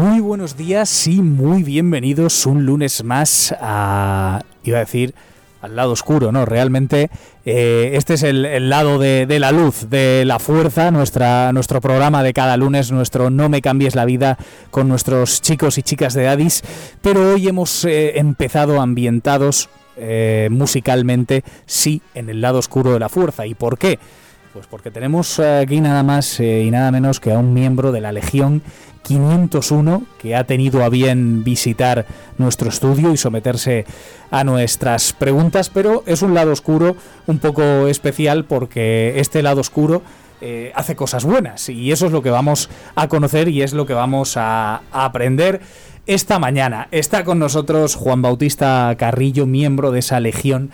Muy buenos días y muy bienvenidos un lunes más a, iba a decir, al lado oscuro, ¿no? Realmente eh, este es el, lado de, la luz, de la fuerza, nuestra, nuestro programa de cada lunes, nuestro No me cambies la vida con nuestros chicos y chicas de Addis, pero hoy hemos eh, empezado ambientados eh, musicalmente, sí, en el lado oscuro de la fuerza. ¿Y por qué? Pues porque tenemos aquí nada más y nada menos que a un miembro de la Legión 501 que ha tenido a bien visitar nuestro estudio y someterse a nuestras preguntas, pero es un lado oscuro un poco especial porque este lado oscuro eh, hace cosas buenas y eso es lo que vamos a conocer y es lo que vamos a, a aprender esta mañana. Está con nosotros Juan Bautista Carrillo, miembro de esa legión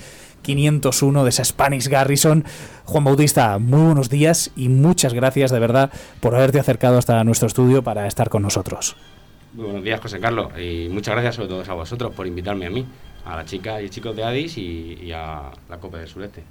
501 de esa Spanish Garrison. Juan Bautista, muy buenos días y muchas gracias de verdad por haberte acercado hasta nuestro estudio para estar con nosotros. Muy buenos días, José Carlos, y muchas gracias sobre todo a vosotros por invitarme a mí a la chica y chicos de Addis y, a la Copa del Sureste.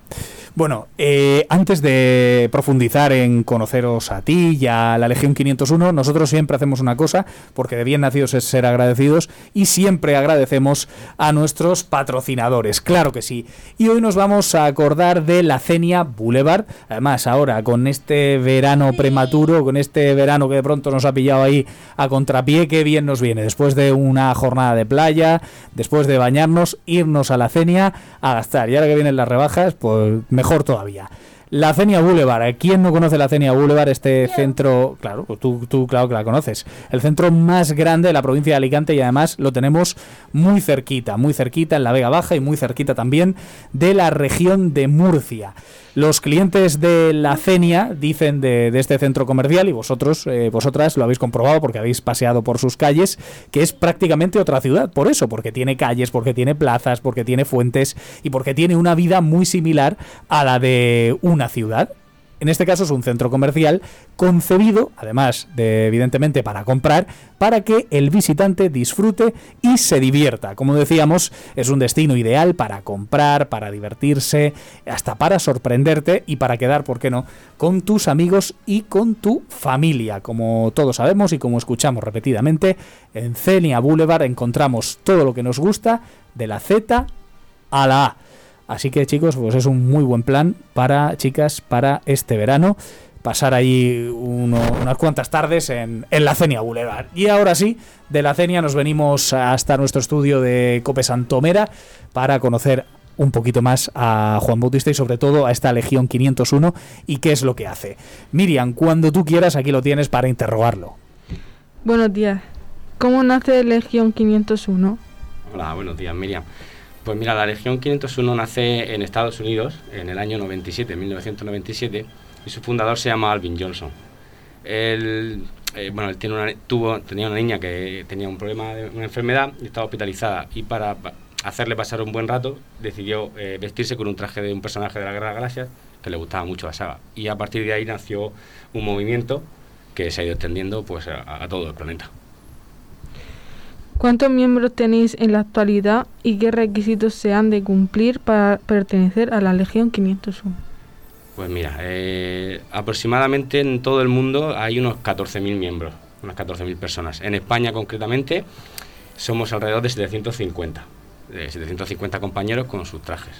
Bueno, eh, antes de profundizar en conoceros a ti y a la Legión 501, nosotros siempre hacemos una cosa, porque de bien nacidos es ser agradecidos, y siempre agradecemos a nuestros patrocinadores, claro que sí. Y hoy nos vamos a acordar de la Cenia Boulevard, además ahora con este verano prematuro, con este verano que de pronto nos ha pillado ahí a contrapié, qué bien nos viene, después de una jornada de playa, después de bañarnos, irnos a la Cenia a gastar. Y ahora que vienen las rebajas, pues mejor todavía. La Cenia Boulevard. ¿Quién no conoce la Cenia Boulevard? Este centro, claro, tú, tú claro que la conoces. El centro más grande de la provincia de Alicante y además lo tenemos muy cerquita, muy cerquita en la Vega Baja y muy cerquita también de la región de Murcia. Los clientes de la CENIA dicen de, este centro comercial, y vosotros, eh, vosotras lo habéis comprobado porque habéis paseado por sus calles, que es prácticamente otra ciudad. Por eso, porque tiene calles, porque tiene plazas, porque tiene fuentes y porque tiene una vida muy similar a la de una ciudad. En este caso es un centro comercial concebido, además de evidentemente para comprar, para que el visitante disfrute y se divierta. Como decíamos, es un destino ideal para comprar, para divertirse, hasta para sorprenderte y para quedar, ¿por qué no?, con tus amigos y con tu familia. Como todos sabemos y como escuchamos repetidamente, en Cenia Boulevard encontramos todo lo que nos gusta de la Z a la A. Así que chicos, pues es un muy buen plan para chicas para este verano. Pasar ahí unas cuantas tardes en, la Cenia Boulevard. Y ahora sí, de la Cenia nos venimos hasta nuestro estudio de Cope Santomera para conocer un poquito más a Juan Bautista y sobre todo a esta Legión 501 y qué es lo que hace. Miriam, cuando tú quieras, aquí lo tienes para interrogarlo. Buenos días. ¿Cómo nace Legión 501? Hola, buenos días, Miriam. Pues mira, la Legión 501 nace en Estados Unidos en el año 97, 1997, y su fundador se llama Alvin Johnson. Él, eh, bueno, él tiene una, tuvo, tenía una niña que tenía un problema de una enfermedad y estaba hospitalizada y para hacerle pasar un buen rato decidió eh, vestirse con un traje de un personaje de la Guerra de Galaxias que le gustaba mucho la saga. Y a partir de ahí nació un movimiento que se ha ido extendiendo pues, a todo el planeta. ¿Cuántos miembros tenéis en la actualidad y qué requisitos se han de cumplir para pertenecer a la Legión 501? Pues mira, eh, aproximadamente en todo el mundo hay unos 14.000 miembros, unas 14.000 personas. En España concretamente somos alrededor de 750, de 750 compañeros con sus trajes.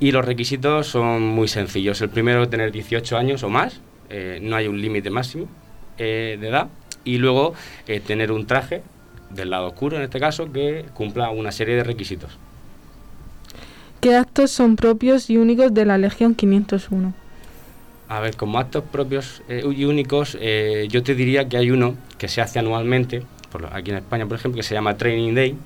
Y los requisitos son muy sencillos. El primero tener 18 años o más, eh, no hay un límite máximo eh, de edad. Y luego tener un traje del lado oscuro en este caso, que cumpla una serie de requisitos. ¿Qué actos son propios y únicos de la Legión 501? A ver, como actos propios eh, y únicos, eh, yo te diría que hay uno que se hace anualmente, aquí en España, por ejemplo, que se llama Training Day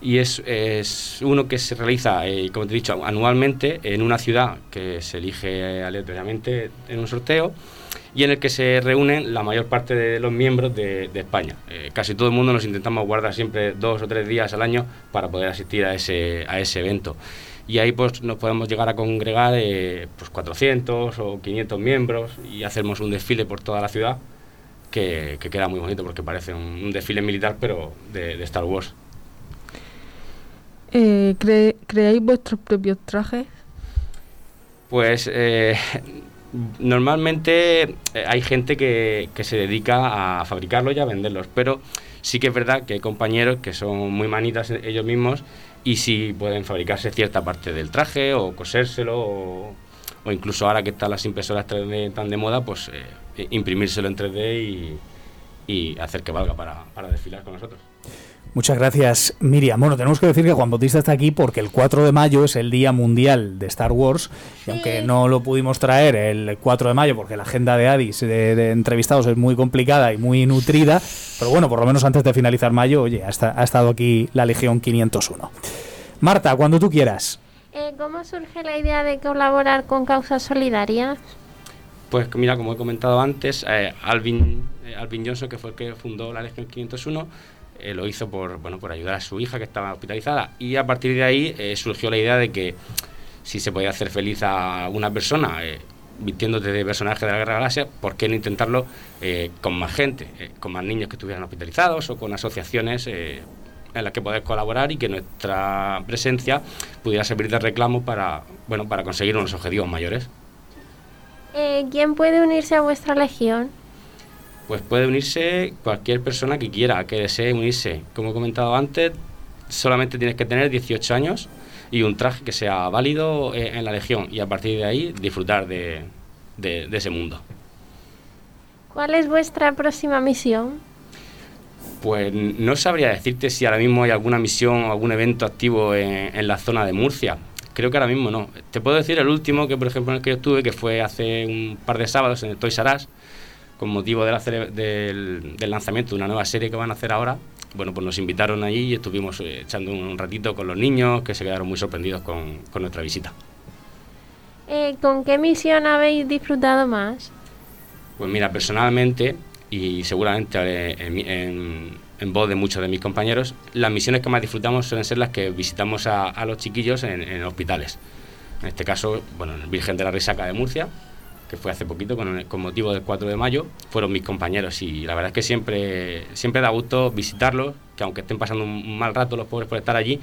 y es, es, uno que se realiza, eh, como te he dicho, anualmente en una ciudad que se elige aleatoriamente en un sorteo y en el que se reúnen la mayor parte de los miembros de, España. Eh, casi todo el mundo nos intentamos guardar siempre dos o tres días al año para poder asistir a ese, a ese evento. Y ahí pues nos podemos llegar a congregar eh, pues 400 o 500 miembros y hacemos un desfile por toda la ciudad que, queda muy bonito porque parece un, desfile militar pero de, Star Wars. Eh, ¿Creáis vuestros propios trajes? Pues eh, normalmente eh, hay gente que, se dedica a fabricarlos y a venderlos, pero sí que es verdad que hay compañeros que son muy manitas ellos mismos y sí pueden fabricarse cierta parte del traje o cosérselo o, incluso ahora que están las impresoras 3D tan de moda, pues eh, imprimírselo en 3D y, hacer que valga para, para desfilar con nosotros. Muchas gracias, Miriam. Bueno, tenemos que decir que Juan Bautista está aquí porque el 4 de mayo es el Día Mundial de Star Wars. Y aunque no lo pudimos traer el 4 de mayo porque la agenda de Addis de, entrevistados es muy complicada y muy nutrida, pero bueno, por lo menos antes de finalizar mayo, oye, ha, ha estado aquí la Legión 501. Marta, cuando tú quieras. Eh, ¿Cómo surge la idea de colaborar con causas solidarias? Pues mira, como he comentado antes, eh, Alvin, eh, Alvin Johnson, que fue el que fundó la Legión 501, eh, lo hizo por, bueno, por ayudar a su hija que estaba hospitalizada y a partir de ahí eh, surgió la idea de que si se podía hacer feliz a una persona eh, vistiéndote de personaje de la Guerra Galaxia, ¿por qué no intentarlo con más gente, con más niños que estuvieran hospitalizados o con asociaciones en las que poder colaborar y que nuestra presencia pudiera servir de reclamo para, bueno, para conseguir unos objetivos mayores? ¿Quién puede unirse a vuestra legión? Pues puede unirse cualquier persona que quiera, que desee unirse. Como he comentado antes, solamente tienes que tener 18 años y un traje que sea válido eh, en la Legión y a partir de ahí disfrutar de, ese mundo. ¿Cuál es vuestra próxima misión? Pues no sabría decirte si ahora mismo hay alguna misión o algún evento activo en, la zona de Murcia. Creo que ahora mismo no. Te puedo decir el último, que por ejemplo en el que yo estuve, que fue hace un par de sábados en el Toys R Us, con motivo del, del, lanzamiento de una nueva serie que van a hacer ahora, bueno, pues nos invitaron allí y estuvimos eh, echando un ratito con los niños que se quedaron muy sorprendidos con, nuestra visita. Eh, ¿Con qué misión habéis disfrutado más? Pues mira, personalmente y seguramente eh, en, voz de muchos de mis compañeros, las misiones que más disfrutamos suelen ser las que visitamos a, los chiquillos en, en, hospitales. En este caso, bueno, el Virgen de la Risaca de Murcia, que fue hace poquito con, con, motivo del 4 de mayo, fueron mis compañeros y la verdad es que siempre, siempre da gusto visitarlos, que aunque estén pasando un mal rato los pobres por estar allí,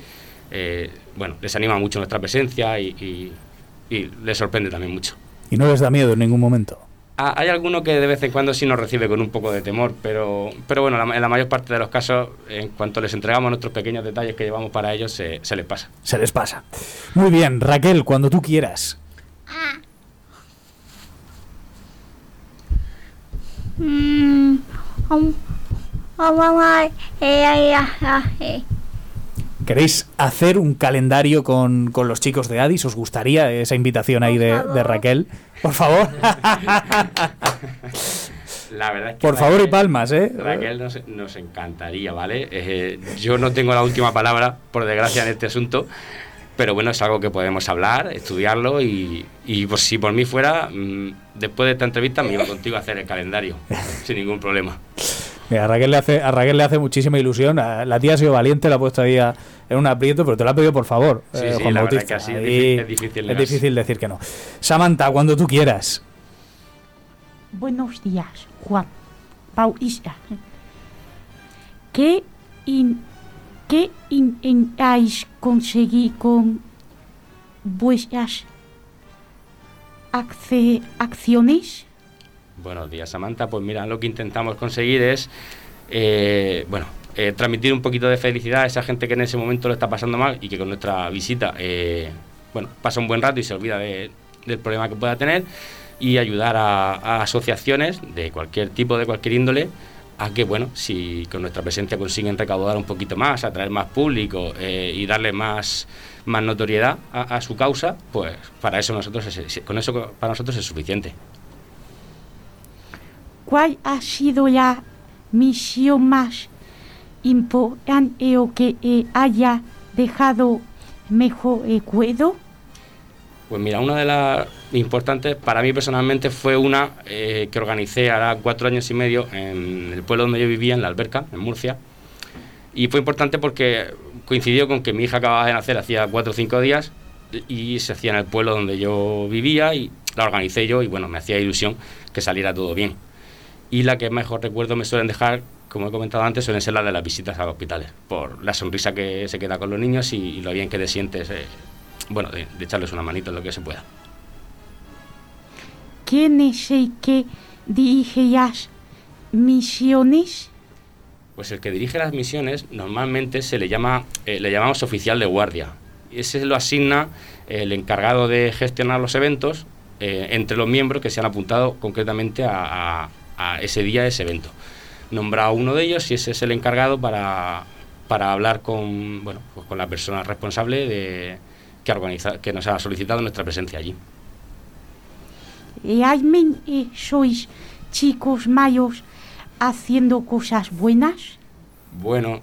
eh, bueno, les anima mucho nuestra presencia y, y, les sorprende también mucho. ¿Y no les da miedo en ningún momento? Ah, hay alguno que de vez en cuando sí nos recibe con un poco de temor, pero, pero bueno, en la mayor parte de los casos, en cuanto les entregamos nuestros pequeños detalles que llevamos para ellos, se, se les pasa. Se les pasa. Muy bien, Raquel, cuando tú quieras. Ah. Mm, ¿Queréis hacer un calendario con, los chicos de Addis? ¿Os gustaría esa invitación ahí de, Raquel? Por favor. La verdad es que Por favor y palmas, ¿eh? Raquel nos, encantaría, ¿vale? Eh, yo no tengo la última palabra, por desgracia, en este asunto, pero bueno, es algo que podemos hablar, estudiarlo y, y pues, si por mí fuera, mm, después de esta entrevista me iba contigo a hacer el calendario, sin ningún problema. a, Raquel le hace, a Raquel le hace muchísima ilusión. La tía ha sido valiente, la ha puesto ahí en un aprieto, pero te lo ha pedido por favor, sí, eh, sí, la Verdad que así es, difícil, es difícil decir que no. Samantha, cuando tú quieras. Buenos días, Juan Bautista. ¿Qué in ¿Qué intentáis conseguir con vuestras acciones? Buenos días, Samantha. Pues mira, lo que intentamos conseguir es, eh, bueno, eh, transmitir un poquito de felicidad a esa gente que en ese momento lo está pasando mal y que con nuestra visita, eh, bueno, pasa un buen rato y se olvida del problema que pueda tener y ayudar a asociaciones de cualquier tipo, de cualquier índole, a que, bueno, si con nuestra presencia consiguen recaudar un poquito más, atraer más público eh, y darle más, más notoriedad a, su causa, pues para eso nosotros con eso para nosotros es suficiente. ¿Cuál ha sido la misión más importante o que eh, haya dejado mejor recuerdo? Pues mira, una de las importantes para mí personalmente fue una eh, que organicé ahora cuatro años y medio en el pueblo donde yo vivía, en la Alberca, en Murcia. Y fue importante porque coincidió con que mi hija acababa de nacer hacía cuatro o cinco días y se hacía en el pueblo donde yo vivía y la organicé yo y bueno, me hacía ilusión que saliera todo bien. Y la que mejor recuerdo me suelen dejar, como he comentado antes, suelen ser las de las visitas a los hospitales, por la sonrisa que se queda con los niños y, y lo bien que te sientes, eh, bueno, de, de echarles una manito en lo que se pueda. ¿Quién es el que dirige las misiones? Pues el que dirige las misiones normalmente se le llama, eh, le llamamos oficial de guardia. Ese lo asigna el encargado de gestionar los eventos eh, entre los miembros que se han apuntado concretamente a, a- a ese día, ese evento. Nombra a uno de ellos y ese es el encargado para, para hablar con, bueno, pues con la persona responsable de, que, organiza, que nos ha solicitado nuestra presencia allí. ¿Realmente sois chicos malos haciendo cosas buenas? Bueno,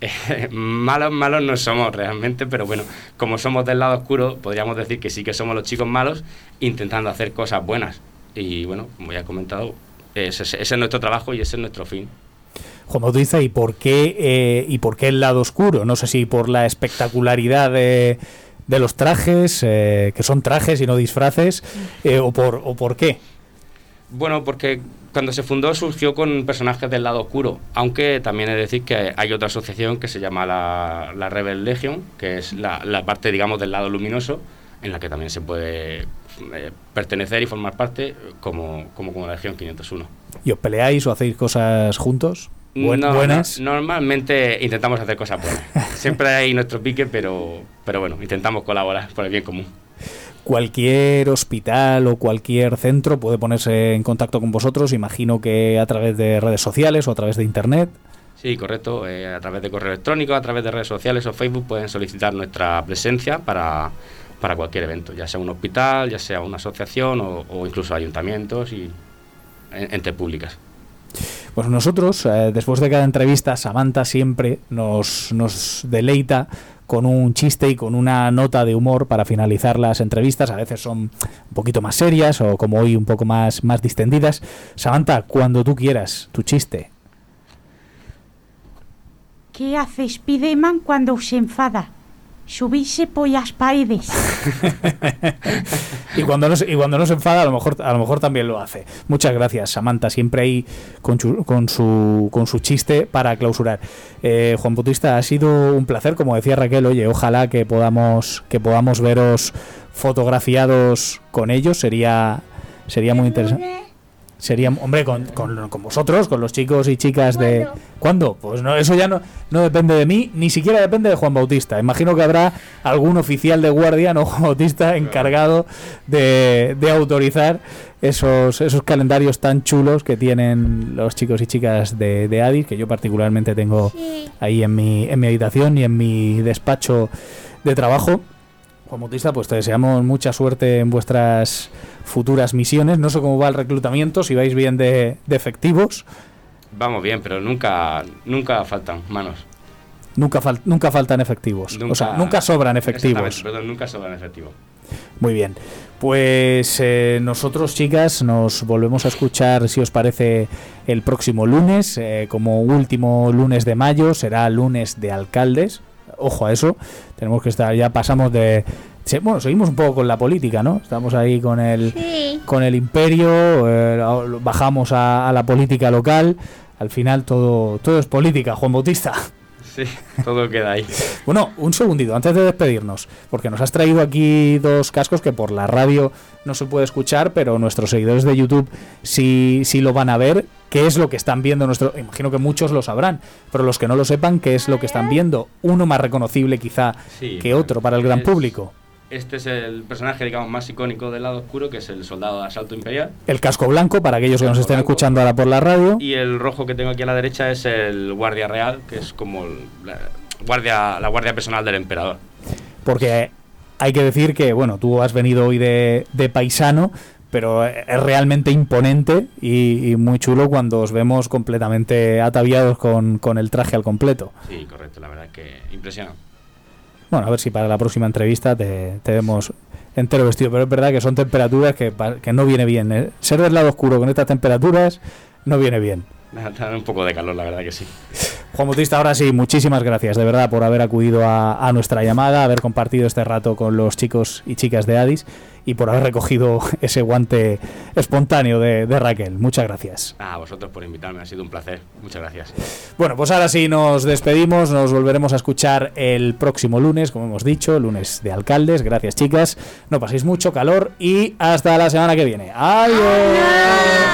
eh, malos, malos no somos realmente, pero bueno, como somos del lado oscuro, podríamos decir que sí que somos los chicos malos intentando hacer cosas buenas. Y bueno, como ya he comentado, ese, ese es nuestro trabajo y ese es nuestro fin. Juan Bautista, ¿y por qué eh, y por qué el lado oscuro? No sé si por la espectacularidad de, de los trajes, eh, que son trajes y no disfraces, eh, o por o por qué. Bueno, porque cuando se fundó surgió con personajes del lado oscuro, aunque también he de decir que hay otra asociación que se llama la, la Rebel Legion, que es la, la parte, digamos, del lado luminoso, en la que también se puede eh, pertenecer y formar parte como, como, como la Legión 501. ¿Y os peleáis o hacéis cosas juntos? Buen- No, buenas. no, normalmente intentamos hacer cosas buenas. Siempre hay nuestro pique, pero, pero bueno, intentamos colaborar por el bien común. Cualquier hospital o cualquier centro puede ponerse en contacto con vosotros, imagino que a través de redes sociales o a través de internet. Sí, correcto. eh, a través de correo electrónico, a través de redes sociales o Facebook pueden solicitar nuestra presencia para, para cualquier evento, ya sea un hospital, ya sea una asociación o, o incluso ayuntamientos y en- entes públicas. Pues nosotros, eh, después de cada entrevista, Samantha siempre nos, nos deleita con un chiste y con una nota de humor para finalizar las entrevistas. A veces son un poquito más serias o como hoy un poco más, más distendidas. Samantha, cuando tú quieras, tu chiste. ¿Qué hace Spiderman cuando se enfada? Subirse por las paredes. Y cuando no se, y cuando no se enfada, a lo mejor a lo mejor también lo hace. Muchas gracias, Samantha, siempre ahí con, su- con su con su chiste para clausurar. Eh, Juan Bautista, ha sido un placer, como decía Raquel. Oye, ojalá que podamos que podamos veros fotografiados con ellos. Sería sería muy interesante. Sería, hombre, con, con, con vosotros, con los chicos y chicas de... ¿Cuándo? Pues no, eso ya no, no depende de mí, ni siquiera depende de Juan Bautista. Imagino que habrá algún oficial de guardia, no Juan Bautista, encargado de, de autorizar esos, esos calendarios tan chulos que tienen los chicos y chicas de, de Adis, que yo particularmente tengo Sí. ahí en mi, en mi habitación y en mi despacho de trabajo. Juan Bautista, pues te deseamos mucha suerte en vuestras futuras misiones. No sé cómo va el reclutamiento, si vais bien de, de efectivos. Vamos bien, pero nunca, nunca faltan manos. Nunca, fal- nunca faltan efectivos. o sea, nunca sobran efectivos. Perdón, nunca sobran efectivos. Muy bien. Pues eh, nosotros, chicas, nos volvemos a escuchar, si os parece, el próximo lunes. eh, como último lunes de mayo, será lunes de alcaldes. Ojo a eso. Tenemos que estar, ya pasamos de. Bueno, seguimos un poco con la política, ¿no? Estamos ahí con el, Sí. con el imperio, eh, bajamos a, a la política local. Al final todo, todo es política, Juan Bautista. Sí, todo queda ahí. Bueno, un segundito, antes de despedirnos, porque nos has traído aquí dos cascos que por la radio no se puede escuchar, pero nuestros seguidores de YouTube sí, sí lo van a ver. ¿Qué es lo que están viendo? Nuestro, imagino que muchos lo sabrán, pero los que no lo sepan, ¿qué es lo que están viendo? Uno más reconocible quizá Sí, que otro para el gran es- público. Este es el personaje, digamos, más icónico del lado oscuro, que es el soldado de asalto imperial. El casco blanco, para aquellos que nos estén blanco. escuchando ahora por la radio. Y el rojo que tengo aquí a la derecha es el guardia real, que es como el- la, guardia, la guardia personal del emperador. porque hay que decir que, bueno, tú has venido hoy de, de paisano, pero es realmente imponente y, y muy chulo cuando os vemos completamente ataviados con, con el traje al completo. Sí, correcto, la verdad que impresiona. Bueno, a ver si para la próxima entrevista te, te vemos entero vestido, pero es verdad que son temperaturas que, que no viene bien. ¿eh? Ser del lado oscuro con estas temperaturas no viene bien. Da un poco de calor, la verdad que sí. Juan Bautista, ahora sí, muchísimas gracias de verdad por haber acudido a, a nuestra llamada, haber compartido este rato con los chicos y chicas de Addis y por haber recogido ese guante espontáneo de, de Raquel. Muchas gracias. A vosotros por invitarme, ha sido un placer. Muchas gracias. Bueno, pues ahora sí nos despedimos, nos volveremos a escuchar el próximo lunes, como hemos dicho, lunes de alcaldes. Gracias chicas, no paséis mucho calor y hasta la semana que viene. Adiós.